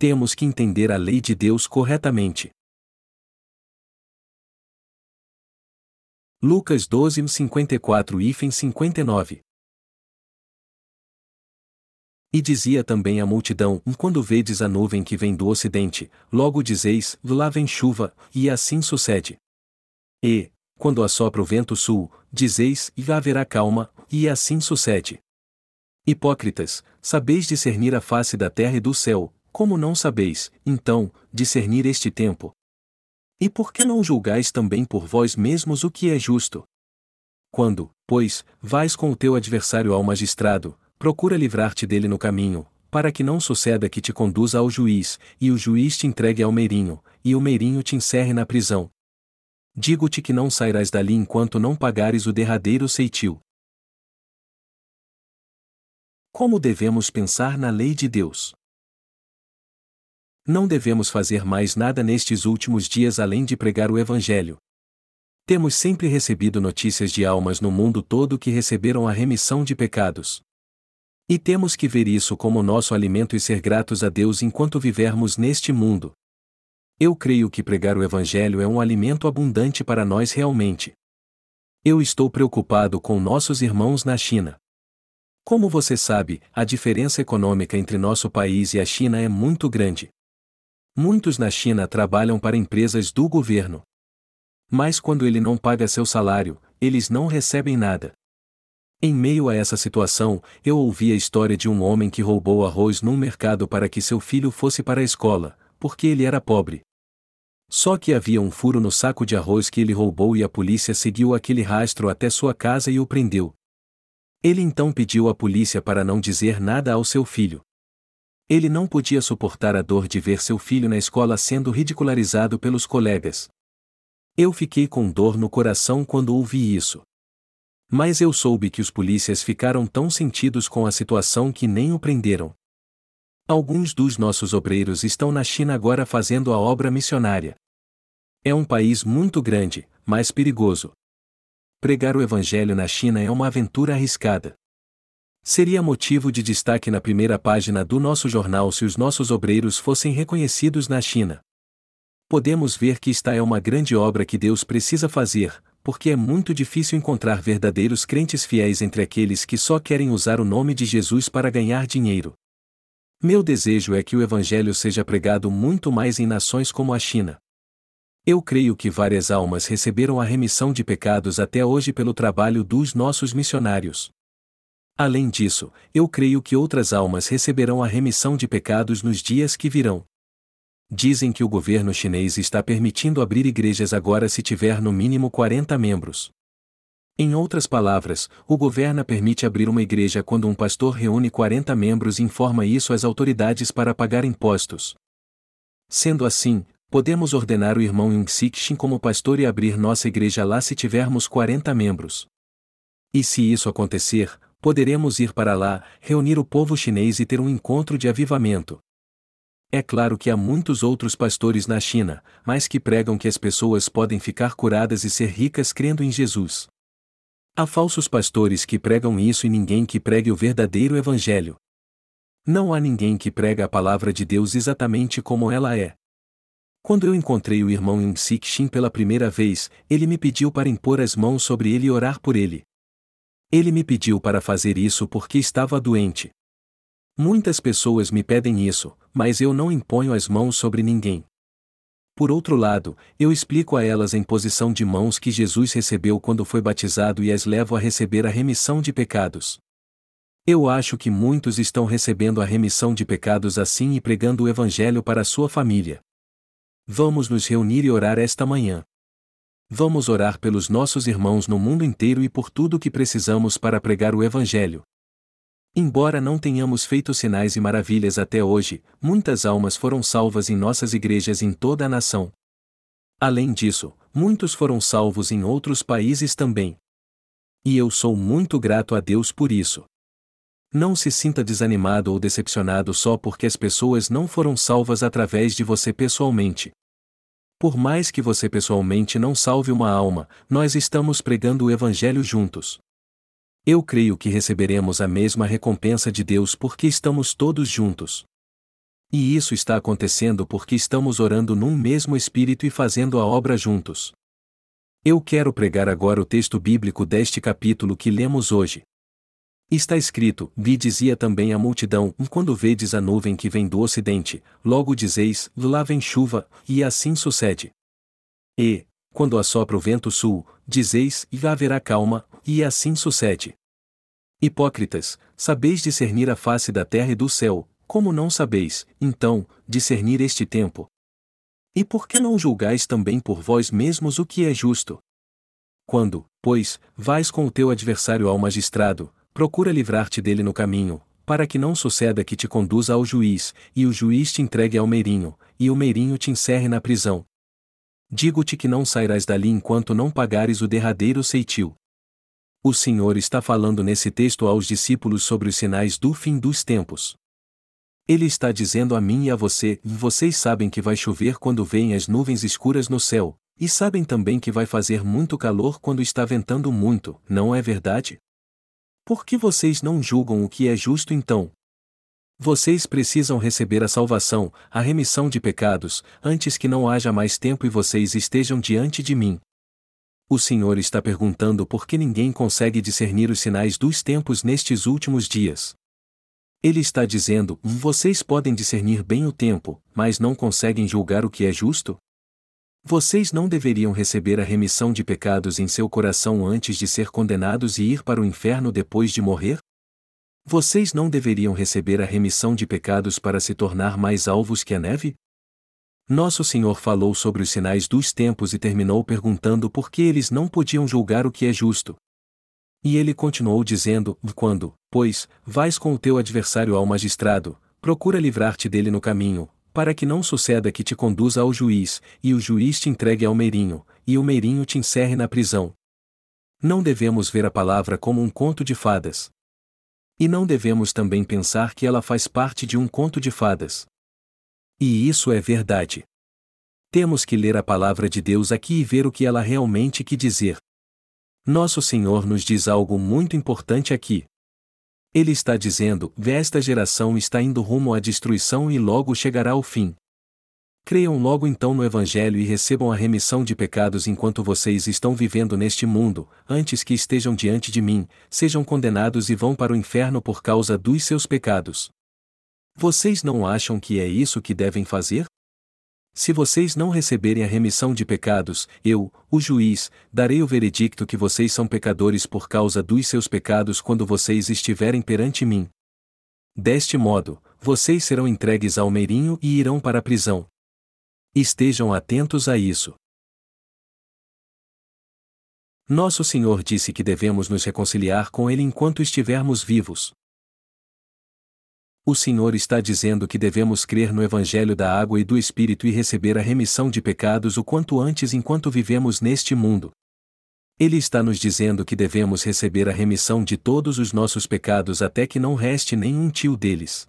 Temos que entender a lei de Deus corretamente. Lucas 12, 54 e 59 E dizia também a multidão: Quando vedes a nuvem que vem do ocidente, logo dizeis: Lá vem chuva, e assim sucede. E, quando assopra o vento sul, dizeis: E haverá calma, e assim sucede. Hipócritas, sabeis discernir a face da terra e do céu, como não sabeis, então, discernir este tempo? E por que não julgais também por vós mesmos o que é justo? Quando, pois, vais com o teu adversário ao magistrado, procura livrar-te dele no caminho, para que não suceda que te conduza ao juiz, e o juiz te entregue ao meirinho, e o meirinho te encerre na prisão. Digo-te que não sairás dali enquanto não pagares o derradeiro ceitil. Como devemos pensar na lei de Deus? Não devemos fazer mais nada nestes últimos dias além de pregar o Evangelho. Temos sempre recebido notícias de almas no mundo todo que receberam a remissão de pecados. E temos que ver isso como nosso alimento e ser gratos a Deus enquanto vivermos neste mundo. Eu creio que pregar o Evangelho é um alimento abundante para nós realmente. Eu estou preocupado com nossos irmãos na China. Como você sabe, a diferença econômica entre nosso país e a China é muito grande. Muitos na China trabalham para empresas do governo. Mas quando ele não paga seu salário, eles não recebem nada. Em meio a essa situação, eu ouvi a história de um homem que roubou arroz num mercado para que seu filho fosse para a escola, porque ele era pobre. Só que havia um furo no saco de arroz que ele roubou e a polícia seguiu aquele rastro até sua casa e o prendeu. Ele então pediu à polícia para não dizer nada ao seu filho. Ele não podia suportar a dor de ver seu filho na escola sendo ridicularizado pelos colegas. Eu fiquei com dor no coração quando ouvi isso. Mas eu soube que os polícias ficaram tão sentidos com a situação que nem o prenderam. Alguns dos nossos obreiros estão na China agora fazendo a obra missionária. É um país muito grande, mas perigoso. Pregar o Evangelho na China é uma aventura arriscada. Seria motivo de destaque na primeira página do nosso jornal se os nossos obreiros fossem reconhecidos na China. Podemos ver que esta é uma grande obra que Deus precisa fazer, porque é muito difícil encontrar verdadeiros crentes fiéis entre aqueles que só querem usar o nome de Jesus para ganhar dinheiro. Meu desejo é que o Evangelho seja pregado muito mais em nações como a China. Eu creio que várias almas receberam a remissão de pecados até hoje pelo trabalho dos nossos missionários. Além disso, eu creio que outras almas receberão a remissão de pecados nos dias que virão. Dizem que o governo chinês está permitindo abrir igrejas agora se tiver no mínimo 40 membros. Em outras palavras, o governo permite abrir uma igreja quando um pastor reúne 40 membros e informa isso às autoridades para pagar impostos. Sendo assim, podemos ordenar o irmão Yung Sik como pastor e abrir nossa igreja lá se tivermos 40 membros. E se isso acontecer, poderemos ir para lá, reunir o povo chinês e ter um encontro de avivamento. É claro que há muitos outros pastores na China, mas que pregam que as pessoas podem ficar curadas e ser ricas crendo em Jesus. Há falsos pastores que pregam isso e ninguém que pregue o verdadeiro Evangelho. Não há ninguém que prega a palavra de Deus exatamente como ela é. Quando eu encontrei o irmão Yung Sik Shin pela primeira vez, ele me pediu para impor as mãos sobre ele e orar por ele. Ele me pediu para fazer isso porque estava doente. Muitas pessoas me pedem isso, mas eu não imponho as mãos sobre ninguém. Por outro lado, eu explico a elas a imposição de mãos que Jesus recebeu quando foi batizado e as levo a receber a remissão de pecados. Eu acho que muitos estão recebendo a remissão de pecados assim e pregando o Evangelho para sua família. Vamos nos reunir e orar esta manhã. Vamos orar pelos nossos irmãos no mundo inteiro e por tudo o que precisamos para pregar o Evangelho. Embora não tenhamos feito sinais e maravilhas até hoje, muitas almas foram salvas em nossas igrejas em toda a nação. Além disso, muitos foram salvos em outros países também. E eu sou muito grato a Deus por isso. Não se sinta desanimado ou decepcionado só porque as pessoas não foram salvas através de você pessoalmente. Por mais que você pessoalmente não salve uma alma, nós estamos pregando o Evangelho juntos. Eu creio que receberemos a mesma recompensa de Deus porque estamos todos juntos. E isso está acontecendo porque estamos orando num mesmo espírito e fazendo a obra juntos. Eu quero pregar agora o texto bíblico deste capítulo que lemos hoje. Está escrito: Vi dizia também a multidão: Quando vedes a nuvem que vem do ocidente, logo dizeis: Lá vem chuva, e assim sucede. E, quando assopra o vento sul, dizeis: E haverá calma, e assim sucede. Hipócritas, sabeis discernir a face da terra e do céu, como não sabeis, então, discernir este tempo? E por que não julgais também por vós mesmos o que é justo? Quando, pois, vais com o teu adversário ao magistrado, procura livrar-te dele no caminho, para que não suceda que te conduza ao juiz, e o juiz te entregue ao meirinho, e o meirinho te encerre na prisão. Digo-te que não sairás dali enquanto não pagares o derradeiro ceitil. O Senhor está falando nesse texto aos discípulos sobre os sinais do fim dos tempos. Ele está dizendo a mim e a você: vocês sabem que vai chover quando vêm as nuvens escuras no céu, e sabem também que vai fazer muito calor quando está ventando muito, não é verdade? Por que vocês não julgam o que é justo então? Vocês precisam receber a salvação, a remissão de pecados, antes que não haja mais tempo e vocês estejam diante de mim. O Senhor está perguntando por que ninguém consegue discernir os sinais dos tempos nestes últimos dias. Ele está dizendo: vocês podem discernir bem o tempo, mas não conseguem julgar o que é justo? Vocês não deveriam receber a remissão de pecados em seu coração antes de ser condenados e ir para o inferno depois de morrer? Vocês não deveriam receber a remissão de pecados para se tornar mais alvos que a neve? Nosso Senhor falou sobre os sinais dos tempos e terminou perguntando por que eles não podiam julgar o que é justo. E ele continuou dizendo: Quando, pois, vais com o teu adversário ao magistrado, procura livrar-te dele no caminho, para que não suceda que te conduza ao juiz, e o juiz te entregue ao meirinho, e o meirinho te encerre na prisão. Não devemos ver a palavra como um conto de fadas. E não devemos também pensar que ela faz parte de um conto de fadas. E isso é verdade. Temos que ler a palavra de Deus aqui e ver o que ela realmente quer dizer. Nosso Senhor nos diz algo muito importante aqui. Ele está dizendo: esta geração está indo rumo à destruição e logo chegará o fim. Creiam logo então no Evangelho e recebam a remissão de pecados enquanto vocês estão vivendo neste mundo, antes que estejam diante de mim, sejam condenados e vão para o inferno por causa dos seus pecados. Vocês não acham que é isso que devem fazer? Se vocês não receberem a remissão de pecados, eu, o juiz, darei o veredicto que vocês são pecadores por causa dos seus pecados quando vocês estiverem perante mim. Deste modo, vocês serão entregues ao meirinho e irão para a prisão. Estejam atentos a isso. Nosso Senhor disse que devemos nos reconciliar com Ele enquanto estivermos vivos o Senhor está dizendo que devemos crer no Evangelho da água e do Espírito e receber a remissão de pecados o quanto antes enquanto vivemos neste mundo. Ele está nos dizendo que devemos receber a remissão de todos os nossos pecados até que não reste nenhum tio deles.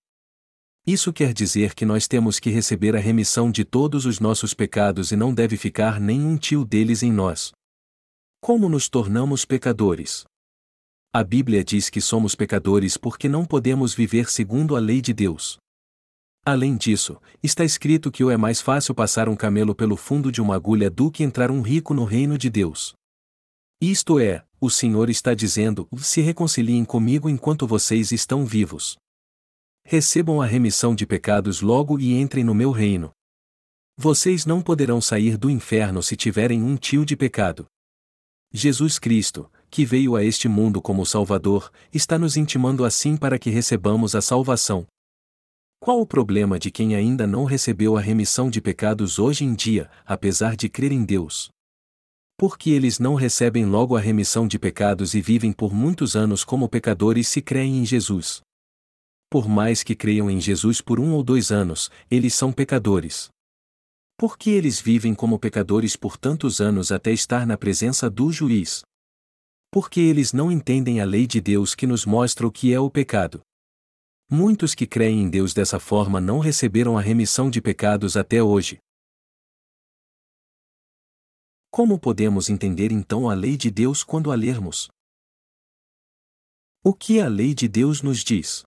Isso quer dizer que nós temos que receber a remissão de todos os nossos pecados e não deve ficar nenhum tio deles em nós. Como nos tornamos pecadores? A Bíblia diz que somos pecadores porque não podemos viver segundo a lei de Deus. Além disso, está escrito que o é mais fácil passar um camelo pelo fundo de uma agulha do que entrar um rico no reino de Deus. Isto é, o Senhor está dizendo: se reconciliem comigo enquanto vocês estão vivos. Recebam a remissão de pecados logo e entrem no meu reino. Vocês não poderão sair do inferno se tiverem um tio de pecado. Jesus Cristo, que veio a este mundo como Salvador, está nos intimando assim para que recebamos a salvação. Qual o problema de quem ainda não recebeu a remissão de pecados hoje em dia, apesar de crer em Deus? Porque eles não recebem logo a remissão de pecados e vivem por muitos anos como pecadores se creem em Jesus. Por mais que creiam em Jesus por um ou dois anos, eles são pecadores. Por que eles vivem como pecadores por tantos anos até estar na presença do juiz? Porque eles não entendem a lei de Deus que nos mostra o que é o pecado. Muitos que creem em Deus dessa forma não receberam a remissão de pecados até hoje. Como podemos entender então a lei de Deus quando a lermos? O que a lei de Deus nos diz?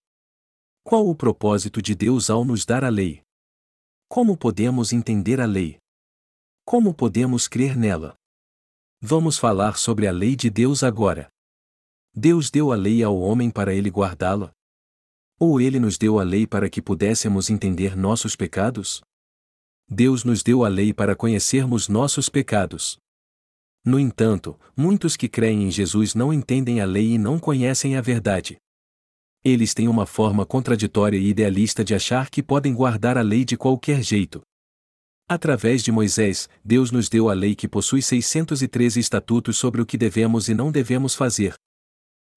Qual o propósito de Deus ao nos dar a lei? Como podemos entender a lei? Como podemos crer nela? Vamos falar sobre a lei de Deus agora. Deus deu a lei ao homem para ele guardá-la? Ou ele nos deu a lei para que pudéssemos entender nossos pecados? Deus nos deu a lei para conhecermos nossos pecados. No entanto, muitos que creem em Jesus não entendem a lei e não conhecem a verdade. Eles têm uma forma contraditória e idealista de achar que podem guardar a lei de qualquer jeito. Através de Moisés, Deus nos deu a lei que possui 613 estatutos sobre o que devemos e não devemos fazer.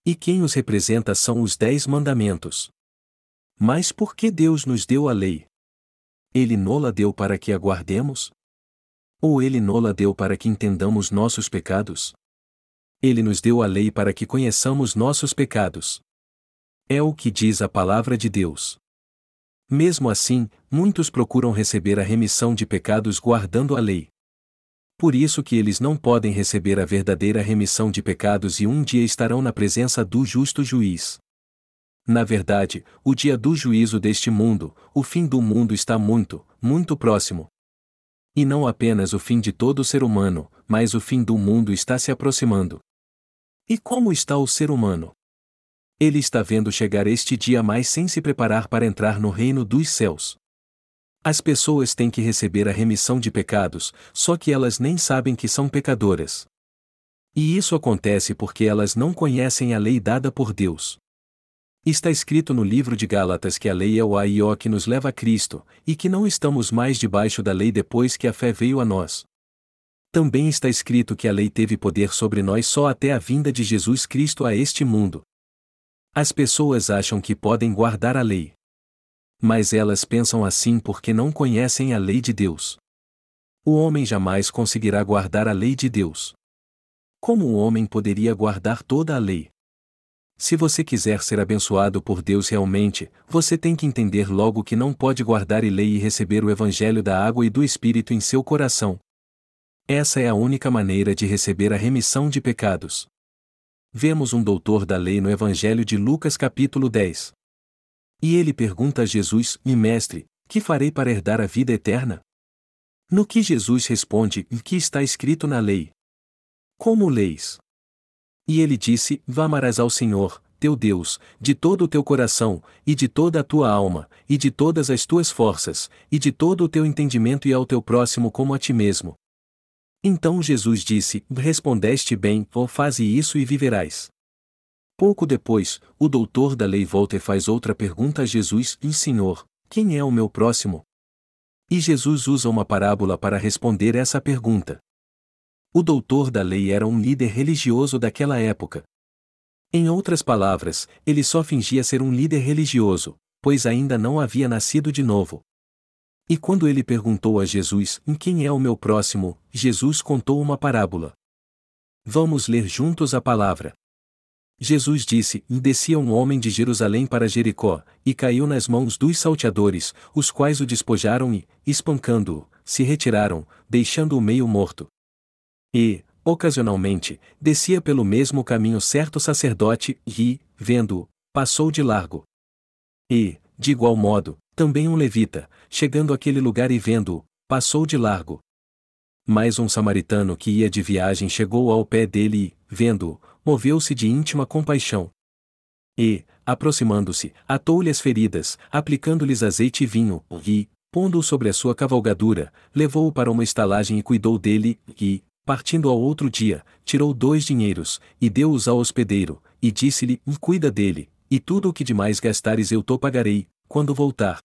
E quem os representa são os Dez Mandamentos. Mas por que Deus nos deu a lei? Ele nola deu para que a guardemos? Ou ele nola deu para que entendamos nossos pecados? Ele nos deu a lei para que conheçamos nossos pecados. É o que diz a palavra de Deus. Mesmo assim, muitos procuram receber a remissão de pecados guardando a lei. Por isso que eles não podem receber a verdadeira remissão de pecados e um dia estarão na presença do justo juiz. Na verdade, o dia do juízo deste mundo, o fim do mundo está muito, muito próximo. E não apenas o fim de todo ser humano, mas o fim do mundo está se aproximando. E como está o ser humano? Ele está vendo chegar este dia mais sem se preparar para entrar no reino dos céus. As pessoas têm que receber a remissão de pecados, só que elas nem sabem que são pecadoras. E isso acontece porque elas não conhecem a lei dada por Deus. Está escrito no livro de Gálatas que a lei é o aió que nos leva a Cristo, e que não estamos mais debaixo da lei depois que a fé veio a nós. Também está escrito que a lei teve poder sobre nós só até a vinda de Jesus Cristo a este mundo. As pessoas acham que podem guardar a lei. Mas elas pensam assim porque não conhecem a lei de Deus. O homem jamais conseguirá guardar a lei de Deus. Como o homem poderia guardar toda a lei? Se você quiser ser abençoado por Deus realmente, você tem que entender logo que não pode guardar a lei e receber o Evangelho da água e do Espírito em seu coração. Essa é a única maneira de receber a remissão de pecados vemos um doutor da lei no Evangelho de Lucas capítulo 10. E ele pergunta a Jesus, e mestre, que farei para herdar a vida eterna? No que Jesus responde, que está escrito na lei? Como leis? E ele disse, Vamarás ao Senhor, teu Deus, de todo o teu coração, e de toda a tua alma, e de todas as tuas forças, e de todo o teu entendimento e ao teu próximo como a ti mesmo. Então Jesus disse: Respondeste bem, ou faze isso e viverás. Pouco depois, o doutor da lei volta e faz outra pergunta a Jesus: Senhor, quem é o meu próximo? E Jesus usa uma parábola para responder essa pergunta. O doutor da lei era um líder religioso daquela época. Em outras palavras, ele só fingia ser um líder religioso, pois ainda não havia nascido de novo. E quando ele perguntou a Jesus: Em quem é o meu próximo? Jesus contou uma parábola. Vamos ler juntos a palavra. Jesus disse: Descia um homem de Jerusalém para Jericó, e caiu nas mãos dos salteadores, os quais o despojaram e, espancando-o, se retiraram, deixando-o meio morto. E, ocasionalmente, descia pelo mesmo caminho certo sacerdote, e, vendo-o, passou de largo. E, de igual modo, também um levita, chegando àquele lugar e vendo-o, passou de largo. Mas um samaritano que ia de viagem chegou ao pé dele e, vendo-o, moveu-se de íntima compaixão. E, aproximando-se, atou-lhe as feridas, aplicando-lhes azeite e vinho, e, pondo-o sobre a sua cavalgadura, levou-o para uma estalagem e cuidou dele, e, partindo ao outro dia, tirou dois dinheiros, e deu-os ao hospedeiro, e disse-lhe: Cuida dele, e tudo o que demais gastares eu te pagarei, quando voltar.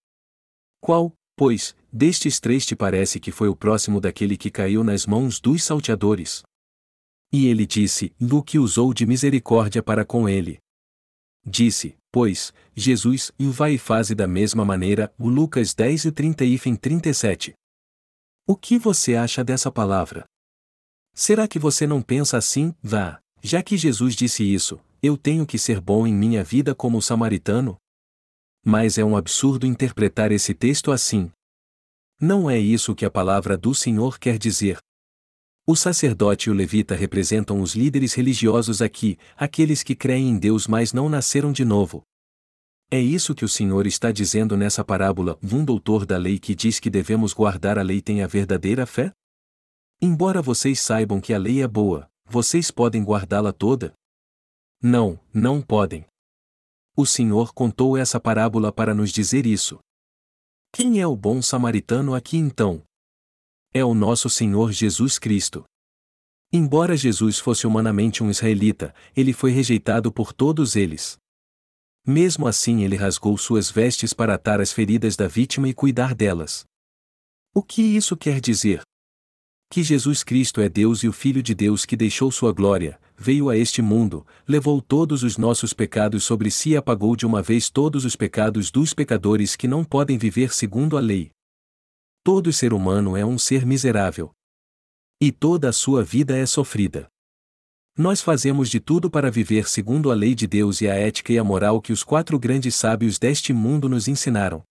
Qual, pois, destes três te parece que foi o próximo daquele que caiu nas mãos dos salteadores? E ele disse: Do que usou de misericórdia para com ele. Disse, pois, Jesus, e vai e faze da mesma maneira, o Lucas 10 e 30 e 37. O que você acha dessa palavra? Será que você não pensa assim, vá, já que Jesus disse isso, eu tenho que ser bom em minha vida como o samaritano? Mas é um absurdo interpretar esse texto assim. Não é isso que a palavra do Senhor quer dizer. O sacerdote e o levita representam os líderes religiosos aqui, aqueles que creem em Deus mas não nasceram de novo. É isso que o Senhor está dizendo nessa parábola. Um doutor da lei que diz que devemos guardar a lei tem a verdadeira fé? Embora vocês saibam que a lei é boa, vocês podem guardá-la toda? Não, não podem. O Senhor contou essa parábola para nos dizer isso. Quem é o bom samaritano aqui então? É o nosso Senhor Jesus Cristo. Embora Jesus fosse humanamente um israelita, ele foi rejeitado por todos eles. Mesmo assim, ele rasgou suas vestes para atar as feridas da vítima e cuidar delas. O que isso quer dizer? Que Jesus Cristo é Deus e o Filho de Deus que deixou sua glória, veio a este mundo, levou todos os nossos pecados sobre si e apagou de uma vez todos os pecados dos pecadores que não podem viver segundo a lei. Todo ser humano é um ser miserável. E toda a sua vida é sofrida. Nós fazemos de tudo para viver segundo a lei de Deus e a ética e a moral que os quatro grandes sábios deste mundo nos ensinaram.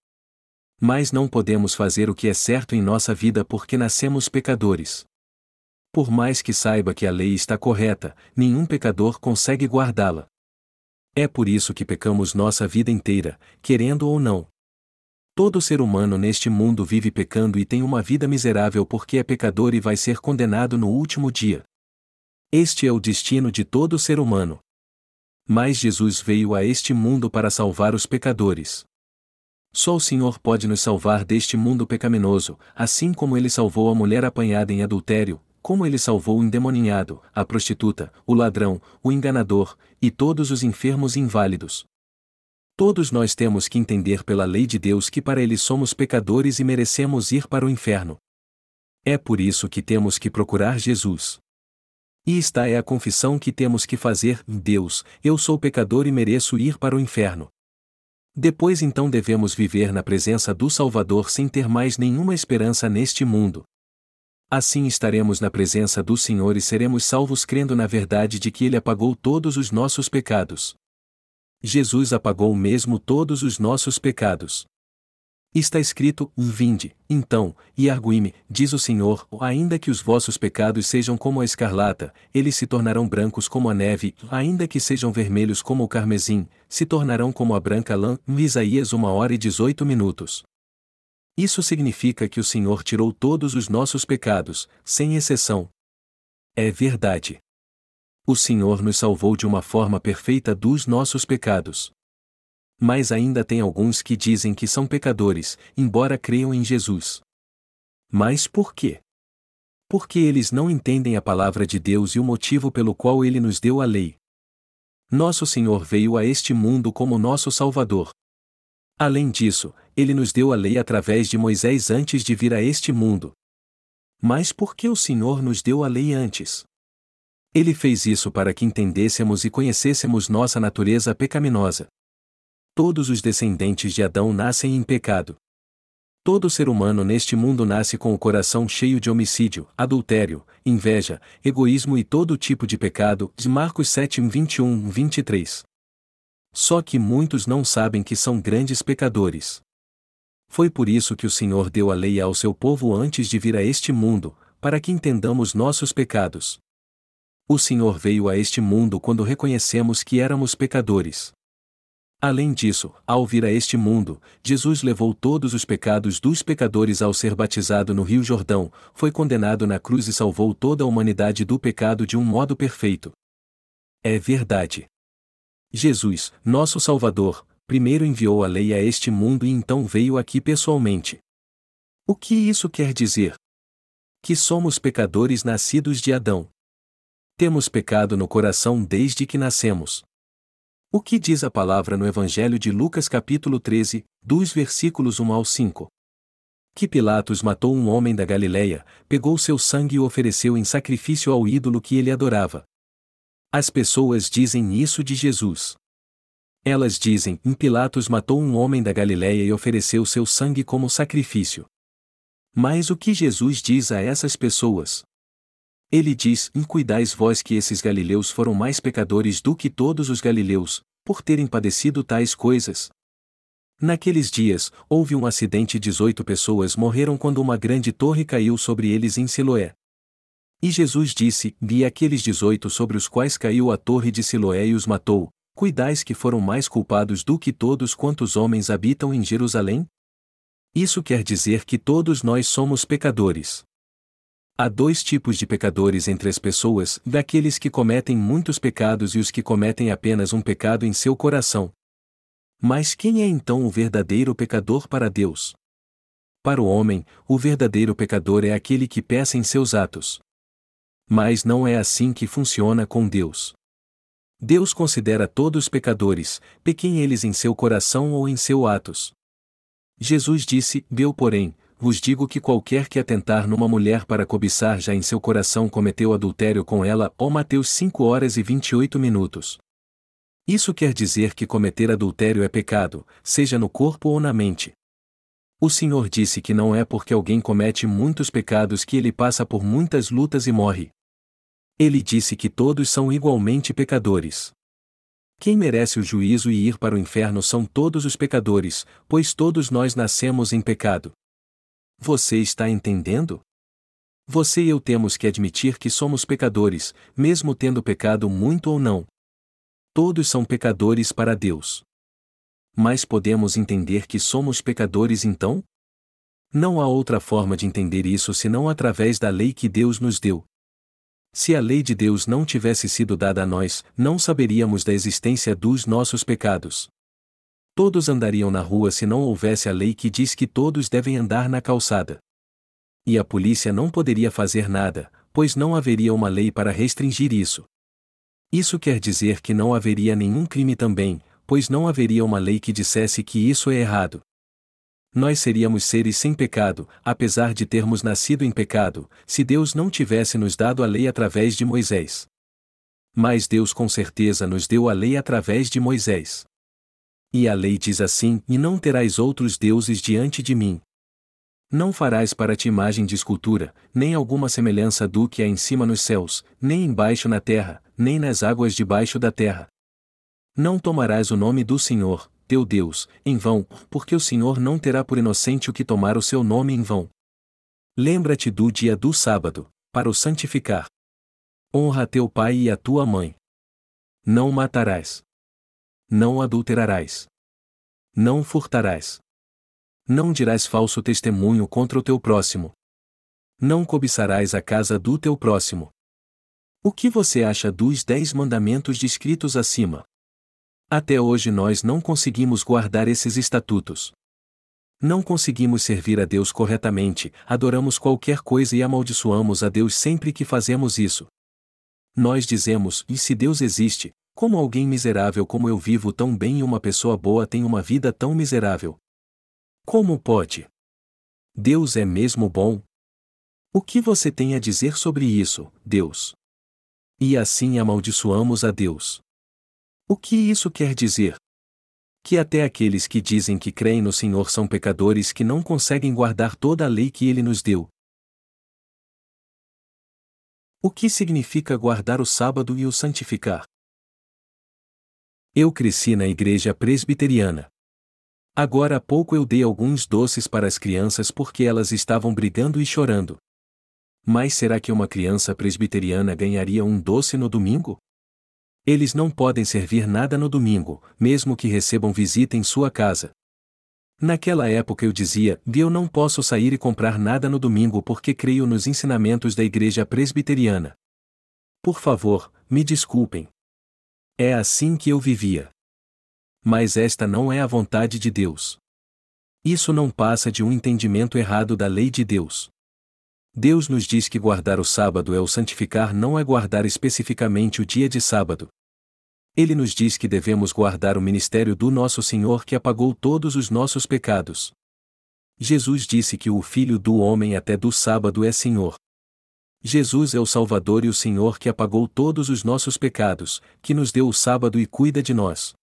Mas não podemos fazer o que é certo em nossa vida porque nascemos pecadores. Por mais que saiba que a lei está correta, nenhum pecador consegue guardá-la. É por isso que pecamos nossa vida inteira, querendo ou não. Todo ser humano neste mundo vive pecando e tem uma vida miserável porque é pecador e vai ser condenado no último dia. Este é o destino de todo ser humano. Mas Jesus veio a este mundo para salvar os pecadores. Só o Senhor pode nos salvar deste mundo pecaminoso, assim como ele salvou a mulher apanhada em adultério, como ele salvou o endemoninhado, a prostituta, o ladrão, o enganador, e todos os enfermos e inválidos. Todos nós temos que entender pela lei de Deus que para ele somos pecadores e merecemos ir para o inferno. É por isso que temos que procurar Jesus. E esta é a confissão que temos que fazer: Deus, eu sou pecador e mereço ir para o inferno. Depois então devemos viver na presença do Salvador sem ter mais nenhuma esperança neste mundo. Assim estaremos na presença do Senhor e seremos salvos crendo na verdade de que Ele apagou todos os nossos pecados. Jesus apagou mesmo todos os nossos pecados. Está escrito: Vinde, então, e arguime, diz o Senhor, ainda que os vossos pecados sejam como a escarlata, eles se tornarão brancos como a neve, ainda que sejam vermelhos como o carmesim, se tornarão como a branca lã. Isaías 1 hora e 18 minutos. Isso significa que o Senhor tirou todos os nossos pecados, sem exceção. É verdade. O Senhor nos salvou de uma forma perfeita dos nossos pecados. Mas ainda tem alguns que dizem que são pecadores, embora creiam em Jesus. Mas por quê? Porque eles não entendem a palavra de Deus e o motivo pelo qual ele nos deu a lei. Nosso Senhor veio a este mundo como nosso Salvador. Além disso, ele nos deu a lei através de Moisés antes de vir a este mundo. Mas por que o Senhor nos deu a lei antes? Ele fez isso para que entendêssemos e conhecêssemos nossa natureza pecaminosa todos os descendentes de Adão nascem em pecado. Todo ser humano neste mundo nasce com o coração cheio de homicídio, adultério, inveja, egoísmo e todo tipo de pecado. Marcos 7, 21, 23. Só que muitos não sabem que são grandes pecadores. Foi por isso que o Senhor deu a lei ao seu povo antes de vir a este mundo, para que entendamos nossos pecados. O Senhor veio a este mundo quando reconhecemos que éramos pecadores. Além disso, ao vir a este mundo, Jesus levou todos os pecados dos pecadores ao ser batizado no Rio Jordão, foi condenado na cruz e salvou toda a humanidade do pecado de um modo perfeito. É verdade. Jesus, nosso Salvador, primeiro enviou a lei a este mundo e então veio aqui pessoalmente. O que isso quer dizer? Que somos pecadores nascidos de Adão. Temos pecado no coração desde que nascemos. O que diz a palavra no Evangelho de Lucas capítulo 13, dos versículos 1 ao 5? Que Pilatos matou um homem da Galileia, pegou seu sangue e o ofereceu em sacrifício ao ídolo que ele adorava. As pessoas dizem isso de Jesus. Elas dizem: Pilatos matou um homem da Galileia e ofereceu seu sangue como sacrifício. Mas o que Jesus diz a essas pessoas? Ele diz: Incuidais vós que esses galileus foram mais pecadores do que todos os galileus, por terem padecido tais coisas. Naqueles dias, houve um acidente e 18 pessoas morreram quando uma grande torre caiu sobre eles em Siloé. E Jesus disse: Vi aqueles 18 sobre os quais caiu a torre de Siloé e os matou, Cuidais que foram mais culpados do que todos quantos homens habitam em Jerusalém? Isso quer dizer que todos nós somos pecadores. Há dois tipos de pecadores entre as pessoas: daqueles que cometem muitos pecados e os que cometem apenas um pecado em seu coração. Mas quem é então o verdadeiro pecador para Deus? Para o homem, o verdadeiro pecador é aquele que peça em seus atos. Mas não é assim que funciona com Deus. Deus considera todos pecadores, pequem eles em seu coração ou em seus atos. Jesus disse: Eu, porém, vos digo que qualquer que atentar numa mulher para cobiçar já em seu coração cometeu adultério com ela. Ó Mateus 5 horas e 28 minutos. Isso quer dizer que cometer adultério é pecado, seja no corpo ou na mente. O Senhor disse que não é porque alguém comete muitos pecados que ele passa por muitas lutas e morre. Ele disse que todos são igualmente pecadores. Quem merece o juízo e ir para o inferno são todos os pecadores, pois todos nós nascemos em pecado. Você está entendendo? Você e eu temos que admitir que somos pecadores, mesmo tendo pecado muito ou não. Todos são pecadores para Deus. Mas podemos entender que somos pecadores então? Não há outra forma de entender isso senão através da lei que Deus nos deu, se a lei de Deus não tivesse sido dada a nós, não saberíamos da existência dos nossos pecados. Todos andariam na rua se não houvesse a lei que diz que todos devem andar na calçada. E a polícia não poderia fazer nada, pois não haveria uma lei para restringir isso. Isso quer dizer que não haveria nenhum crime também, pois não haveria uma lei que dissesse que isso é errado nós seríamos seres sem pecado, apesar de termos nascido em pecado, se Deus não tivesse nos dado a lei através de Moisés. Mas Deus com certeza nos deu a lei através de Moisés. E a lei diz assim: E não terás outros deuses diante de mim. Não farás para ti imagem de escultura, nem alguma semelhança do que há em cima nos céus, nem embaixo na terra, nem nas águas debaixo da terra. Não tomarás o nome do Senhor, teu Deus, em vão, porque o Senhor não terá por inocente o que tomar o seu nome em vão. Lembra-te do dia do sábado, para o santificar. Honra a teu pai e a tua mãe. Não matarás. Não adulterarás. Não furtarás. Não dirás falso testemunho contra o teu próximo. Não cobiçarás a casa do teu próximo. O que você acha dos dez mandamentos descritos acima? Até hoje nós não conseguimos guardar esses estatutos. Não conseguimos servir a Deus corretamente, adoramos qualquer coisa e amaldiçoamos a Deus sempre que fazemos isso. Nós dizemos: e se Deus existe, como alguém miserável como eu vivo tão bem e uma pessoa boa tem uma vida tão miserável? Como pode? Deus é mesmo bom? O que você tem a dizer sobre isso, Deus? E assim amaldiçoamos a Deus. O que isso quer dizer? Que até aqueles que dizem que creem no Senhor são pecadores que não conseguem guardar toda a lei que ele nos deu. O que significa guardar o sábado e o santificar? Eu cresci na igreja presbiteriana. Agora há pouco eu dei alguns doces para as crianças porque elas estavam brigando e chorando. Mas será que uma criança presbiteriana ganharia um doce no domingo? Eles não podem servir nada no domingo, mesmo que recebam visita em sua casa. Naquela época eu dizia: eu não posso sair e comprar nada no domingo porque creio nos ensinamentos da igreja presbiteriana. Por favor, me desculpem. É assim que eu vivia. Mas esta não é a vontade de Deus. Isso não passa de um entendimento errado da lei de Deus. Deus nos diz que guardar o sábado é o santificar, não é guardar especificamente o dia de sábado. Ele nos diz que devemos guardar o ministério do nosso Senhor que apagou todos os nossos pecados. Jesus disse que o Filho do Homem até do sábado é Senhor. Jesus é o Salvador e o Senhor que apagou todos os nossos pecados, que nos deu o sábado e cuida de nós.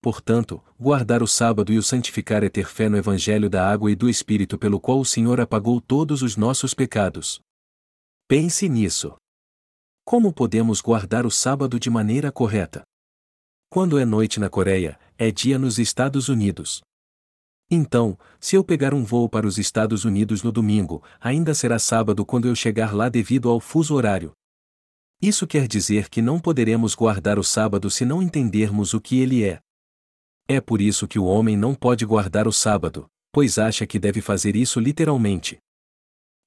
Portanto, guardar o sábado e o santificar é ter fé no Evangelho da água e do Espírito pelo qual o Senhor apagou todos os nossos pecados. Pense nisso. Como podemos guardar o sábado de maneira correta? Quando é noite na Coreia, é dia nos Estados Unidos. Então, se eu pegar um voo para os Estados Unidos no domingo, ainda será sábado quando eu chegar lá devido ao fuso horário. Isso quer dizer que não poderemos guardar o sábado se não entendermos o que ele é. É por isso que o homem não pode guardar o sábado, pois acha que deve fazer isso literalmente.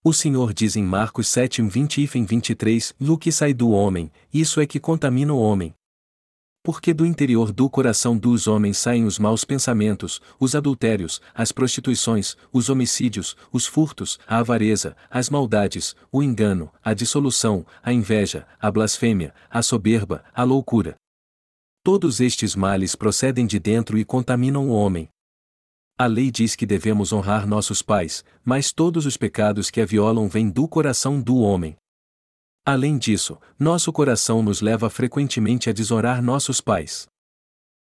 O Senhor diz em Marcos 7, 20 e 23, o que sai do homem, isso é que contamina o homem. Porque do interior do coração dos homens saem os maus pensamentos, os adultérios, as prostituições, os homicídios, os furtos, a avareza, as maldades, o engano, a dissolução, a inveja, a blasfêmia, a soberba, a loucura. Todos estes males procedem de dentro e contaminam o homem. A lei diz que devemos honrar nossos pais, mas todos os pecados que a violam vêm do coração do homem. Além disso, nosso coração nos leva frequentemente a desonrar nossos pais.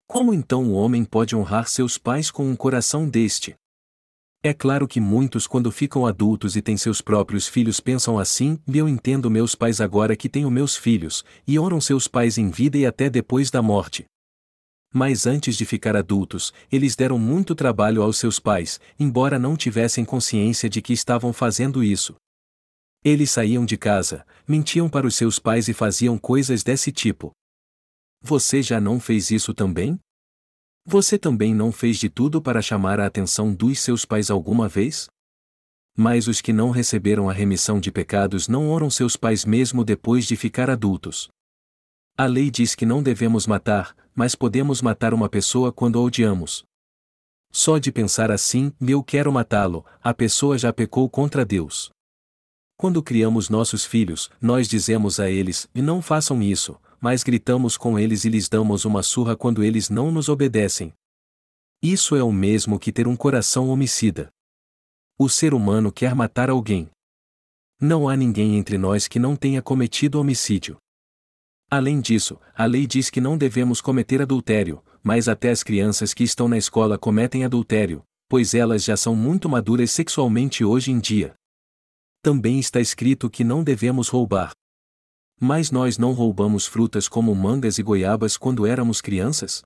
Como então o homem pode honrar seus pais com um coração deste? É claro que muitos, quando ficam adultos e têm seus próprios filhos, pensam assim: eu entendo meus pais agora que tenho meus filhos, e honram seus pais em vida e até depois da morte mas antes de ficar adultos, eles deram muito trabalho aos seus pais, embora não tivessem consciência de que estavam fazendo isso. Eles saíam de casa, mentiam para os seus pais e faziam coisas desse tipo. Você já não fez isso também? Você também não fez de tudo para chamar a atenção dos seus pais alguma vez? Mas os que não receberam a remissão de pecados não oram seus pais mesmo depois de ficar adultos. A lei diz que não devemos matar, mas podemos matar uma pessoa quando a odiamos. Só de pensar assim, eu quero matá-lo, a pessoa já pecou contra Deus. Quando criamos nossos filhos, nós dizemos a eles: e não façam isso, mas gritamos com eles e lhes damos uma surra quando eles não nos obedecem. Isso é o mesmo que ter um coração homicida. O ser humano quer matar alguém. Não há ninguém entre nós que não tenha cometido homicídio. Além disso, a lei diz que não devemos cometer adultério, mas até as crianças que estão na escola cometem adultério, pois elas já são muito maduras sexualmente hoje em dia. Também está escrito que não devemos roubar. Mas nós não roubamos frutas como mangas e goiabas quando éramos crianças?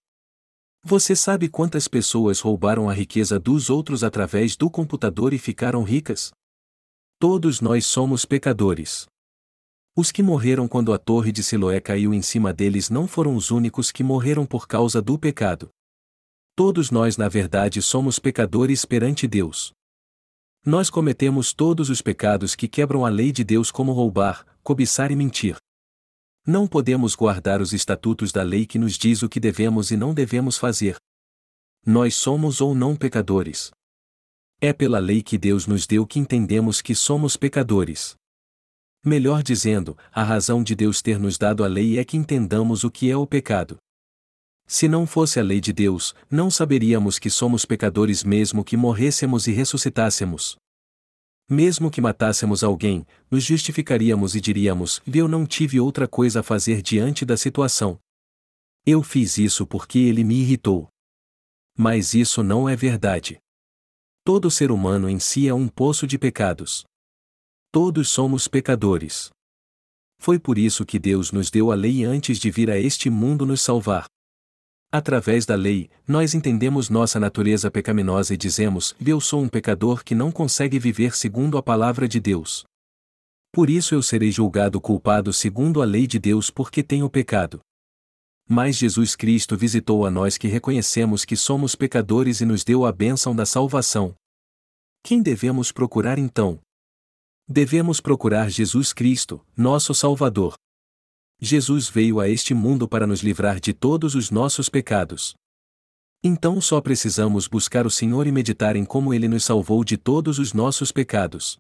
Você sabe quantas pessoas roubaram a riqueza dos outros através do computador e ficaram ricas? Todos nós somos pecadores. Os que morreram quando a torre de Siloé caiu em cima deles não foram os únicos que morreram por causa do pecado. Todos nós, na verdade, somos pecadores perante Deus. Nós cometemos todos os pecados que quebram a lei de Deus, como roubar, cobiçar e mentir. Não podemos guardar os estatutos da lei que nos diz o que devemos e não devemos fazer. Nós somos ou não pecadores. É pela lei que Deus nos deu que entendemos que somos pecadores. Melhor dizendo, a razão de Deus ter nos dado a lei é que entendamos o que é o pecado. Se não fosse a lei de Deus, não saberíamos que somos pecadores mesmo que morrêssemos e ressuscitássemos. Mesmo que matássemos alguém, nos justificaríamos e diríamos: Eu não tive outra coisa a fazer diante da situação. Eu fiz isso porque ele me irritou. Mas isso não é verdade. Todo ser humano em si é um poço de pecados. Todos somos pecadores. Foi por isso que Deus nos deu a lei antes de vir a este mundo nos salvar. Através da lei, nós entendemos nossa natureza pecaminosa e dizemos: Eu sou um pecador que não consegue viver segundo a palavra de Deus. Por isso eu serei julgado culpado segundo a lei de Deus porque tenho pecado. Mas Jesus Cristo visitou a nós que reconhecemos que somos pecadores e nos deu a bênção da salvação. Quem devemos procurar então? Devemos procurar Jesus Cristo, nosso Salvador. Jesus veio a este mundo para nos livrar de todos os nossos pecados. Então só precisamos buscar o Senhor e meditar em como Ele nos salvou de todos os nossos pecados.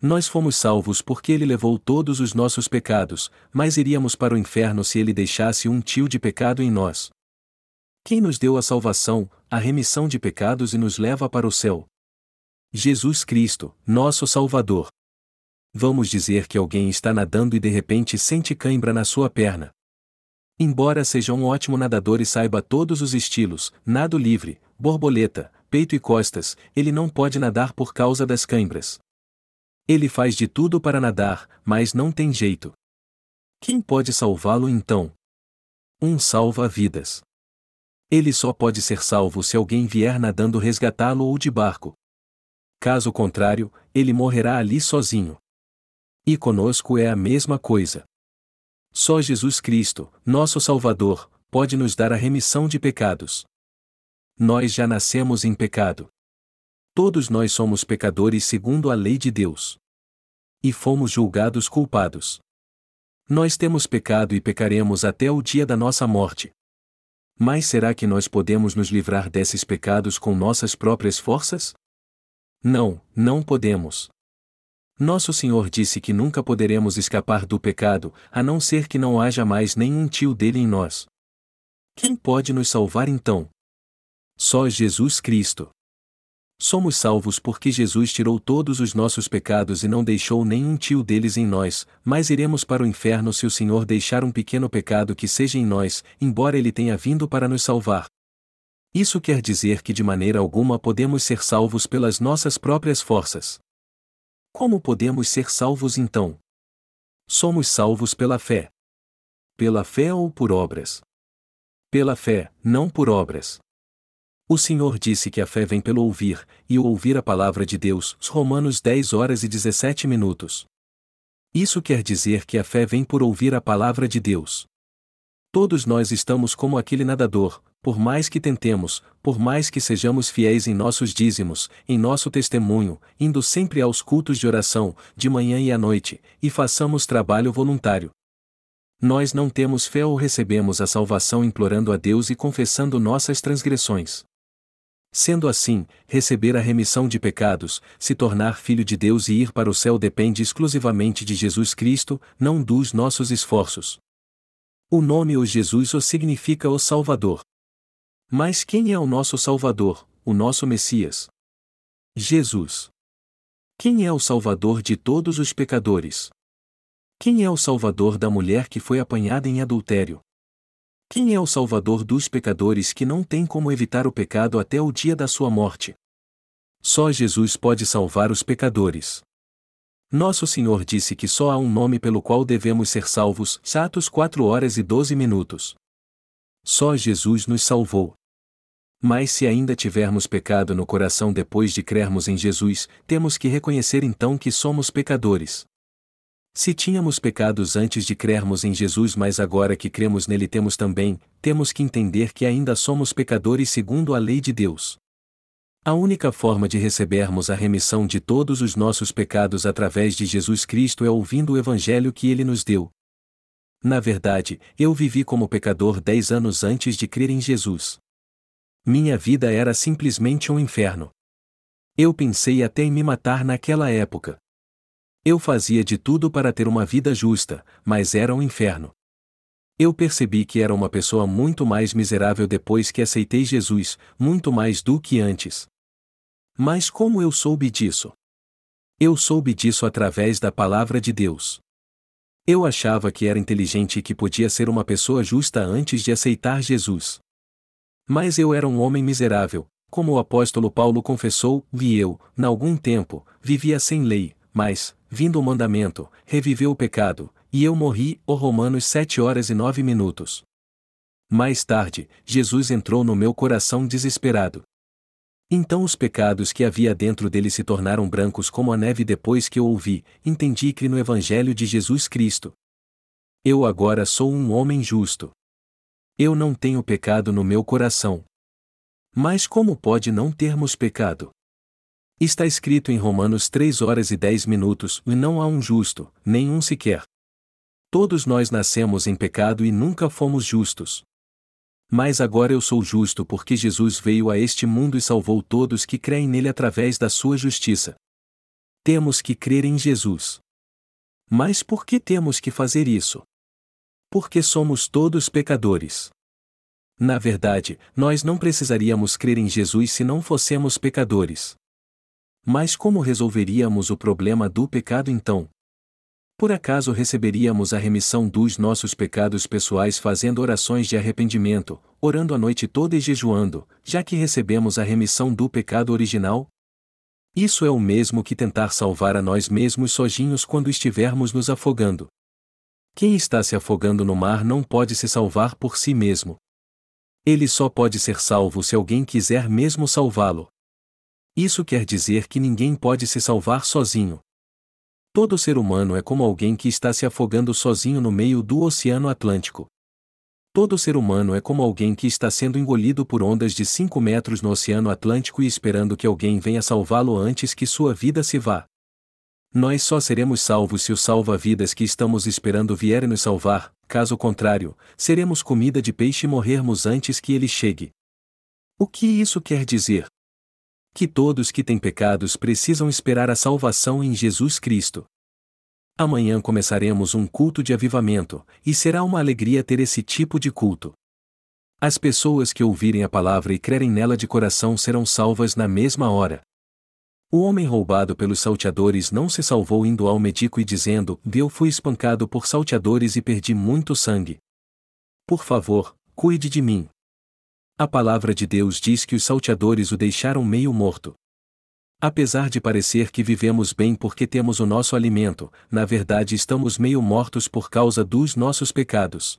Nós fomos salvos porque Ele levou todos os nossos pecados, mas iríamos para o inferno se Ele deixasse um tio de pecado em nós. Quem nos deu a salvação, a remissão de pecados e nos leva para o céu? Jesus Cristo, nosso Salvador. Vamos dizer que alguém está nadando e de repente sente cãibra na sua perna. Embora seja um ótimo nadador e saiba todos os estilos, nado livre, borboleta, peito e costas, ele não pode nadar por causa das cãibras. Ele faz de tudo para nadar, mas não tem jeito. Quem pode salvá-lo então? Um salva-vidas. Ele só pode ser salvo se alguém vier nadando resgatá-lo ou de barco. Caso contrário, ele morrerá ali sozinho. E conosco é a mesma coisa. Só Jesus Cristo, nosso Salvador, pode nos dar a remissão de pecados. Nós já nascemos em pecado. Todos nós somos pecadores segundo a lei de Deus. E fomos julgados culpados. Nós temos pecado e pecaremos até o dia da nossa morte. Mas será que nós podemos nos livrar desses pecados com nossas próprias forças? Não, não podemos. Nosso Senhor disse que nunca poderemos escapar do pecado, a não ser que não haja mais nenhum tio dele em nós. Quem pode nos salvar então? Só Jesus Cristo. Somos salvos porque Jesus tirou todos os nossos pecados e não deixou nenhum tio deles em nós, mas iremos para o inferno se o Senhor deixar um pequeno pecado que seja em nós, embora ele tenha vindo para nos salvar. Isso quer dizer que de maneira alguma podemos ser salvos pelas nossas próprias forças. Como podemos ser salvos então? Somos salvos pela fé. Pela fé ou por obras? Pela fé, não por obras. O Senhor disse que a fé vem pelo ouvir, e o ouvir a palavra de Deus. Romanos 10 horas e 17 minutos. Isso quer dizer que a fé vem por ouvir a palavra de Deus. Todos nós estamos como aquele nadador, por mais que tentemos, por mais que sejamos fiéis em nossos dízimos, em nosso testemunho, indo sempre aos cultos de oração, de manhã e à noite, e façamos trabalho voluntário. Nós não temos fé ou recebemos a salvação implorando a Deus e confessando nossas transgressões. Sendo assim, receber a remissão de pecados, se tornar filho de Deus e ir para o céu depende exclusivamente de Jesus Cristo, não dos nossos esforços. O nome o Jesus o significa o Salvador. Mas quem é o nosso Salvador, o nosso Messias? Jesus. Quem é o Salvador de todos os pecadores? Quem é o Salvador da mulher que foi apanhada em adultério? Quem é o Salvador dos pecadores que não tem como evitar o pecado até o dia da sua morte? Só Jesus pode salvar os pecadores. Nosso Senhor disse que só há um nome pelo qual devemos ser salvos, Atos 4 horas e 12 minutos. Só Jesus nos salvou. Mas se ainda tivermos pecado no coração depois de crermos em Jesus, temos que reconhecer então que somos pecadores. Se tínhamos pecados antes de crermos em Jesus, mas agora que cremos nele temos também, temos que entender que ainda somos pecadores segundo a lei de Deus. A única forma de recebermos a remissão de todos os nossos pecados através de Jesus Cristo é ouvindo o Evangelho que ele nos deu. Na verdade, eu vivi como pecador dez anos antes de crer em Jesus. Minha vida era simplesmente um inferno. Eu pensei até em me matar naquela época. Eu fazia de tudo para ter uma vida justa, mas era um inferno. Eu percebi que era uma pessoa muito mais miserável depois que aceitei Jesus, muito mais do que antes. Mas como eu soube disso? Eu soube disso através da palavra de Deus. Eu achava que era inteligente e que podia ser uma pessoa justa antes de aceitar Jesus. Mas eu era um homem miserável, como o apóstolo Paulo confessou, vi eu, na algum tempo, vivia sem lei, mas, vindo o mandamento, reviveu o pecado, e eu morri, o Romanos 7 horas e 9 minutos. Mais tarde, Jesus entrou no meu coração desesperado. Então os pecados que havia dentro dele se tornaram brancos como a neve depois que eu ouvi, entendi e criei no Evangelho de Jesus Cristo. Eu agora sou um homem justo. Eu não tenho pecado no meu coração. Mas como pode não termos pecado? Está escrito em Romanos 3 horas e 10 minutos: E não há um justo, nenhum sequer. Todos nós nascemos em pecado e nunca fomos justos. Mas agora eu sou justo porque Jesus veio a este mundo e salvou todos que creem nele através da sua justiça. Temos que crer em Jesus. Mas por que temos que fazer isso? Porque somos todos pecadores. Na verdade, nós não precisaríamos crer em Jesus se não fossemos pecadores. Mas como resolveríamos o problema do pecado então? Por acaso receberíamos a remissão dos nossos pecados pessoais fazendo orações de arrependimento, orando a noite toda e jejuando, já que recebemos a remissão do pecado original? Isso é o mesmo que tentar salvar a nós mesmos sozinhos quando estivermos nos afogando. Quem está se afogando no mar não pode se salvar por si mesmo. Ele só pode ser salvo se alguém quiser mesmo salvá-lo. Isso quer dizer que ninguém pode se salvar sozinho. Todo ser humano é como alguém que está se afogando sozinho no meio do Oceano Atlântico. Todo ser humano é como alguém que está sendo engolido por ondas de 5 metros no Oceano Atlântico e esperando que alguém venha salvá-lo antes que sua vida se vá. Nós só seremos salvos se o salva-vidas que estamos esperando vier nos salvar, caso contrário, seremos comida de peixe e morrermos antes que ele chegue. O que isso quer dizer? Que todos que têm pecados precisam esperar a salvação em Jesus Cristo. Amanhã começaremos um culto de avivamento, e será uma alegria ter esse tipo de culto. As pessoas que ouvirem a palavra e crerem nela de coração serão salvas na mesma hora. O homem roubado pelos salteadores não se salvou indo ao médico e dizendo: Eu fui espancado por salteadores e perdi muito sangue. Por favor, cuide de mim. A palavra de Deus diz que os salteadores o deixaram meio morto. Apesar de parecer que vivemos bem porque temos o nosso alimento, na verdade estamos meio mortos por causa dos nossos pecados.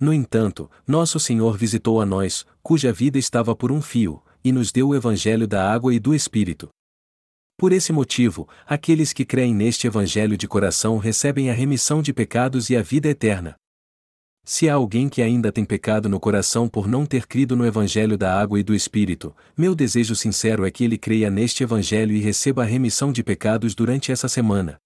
No entanto, nosso Senhor visitou a nós, cuja vida estava por um fio, e nos deu o Evangelho da água e do Espírito. Por esse motivo, aqueles que creem neste Evangelho de coração recebem a remissão de pecados e a vida eterna. Se há alguém que ainda tem pecado no coração por não ter crido no Evangelho da água e do Espírito, meu desejo sincero é que ele creia neste Evangelho e receba a remissão de pecados durante essa semana.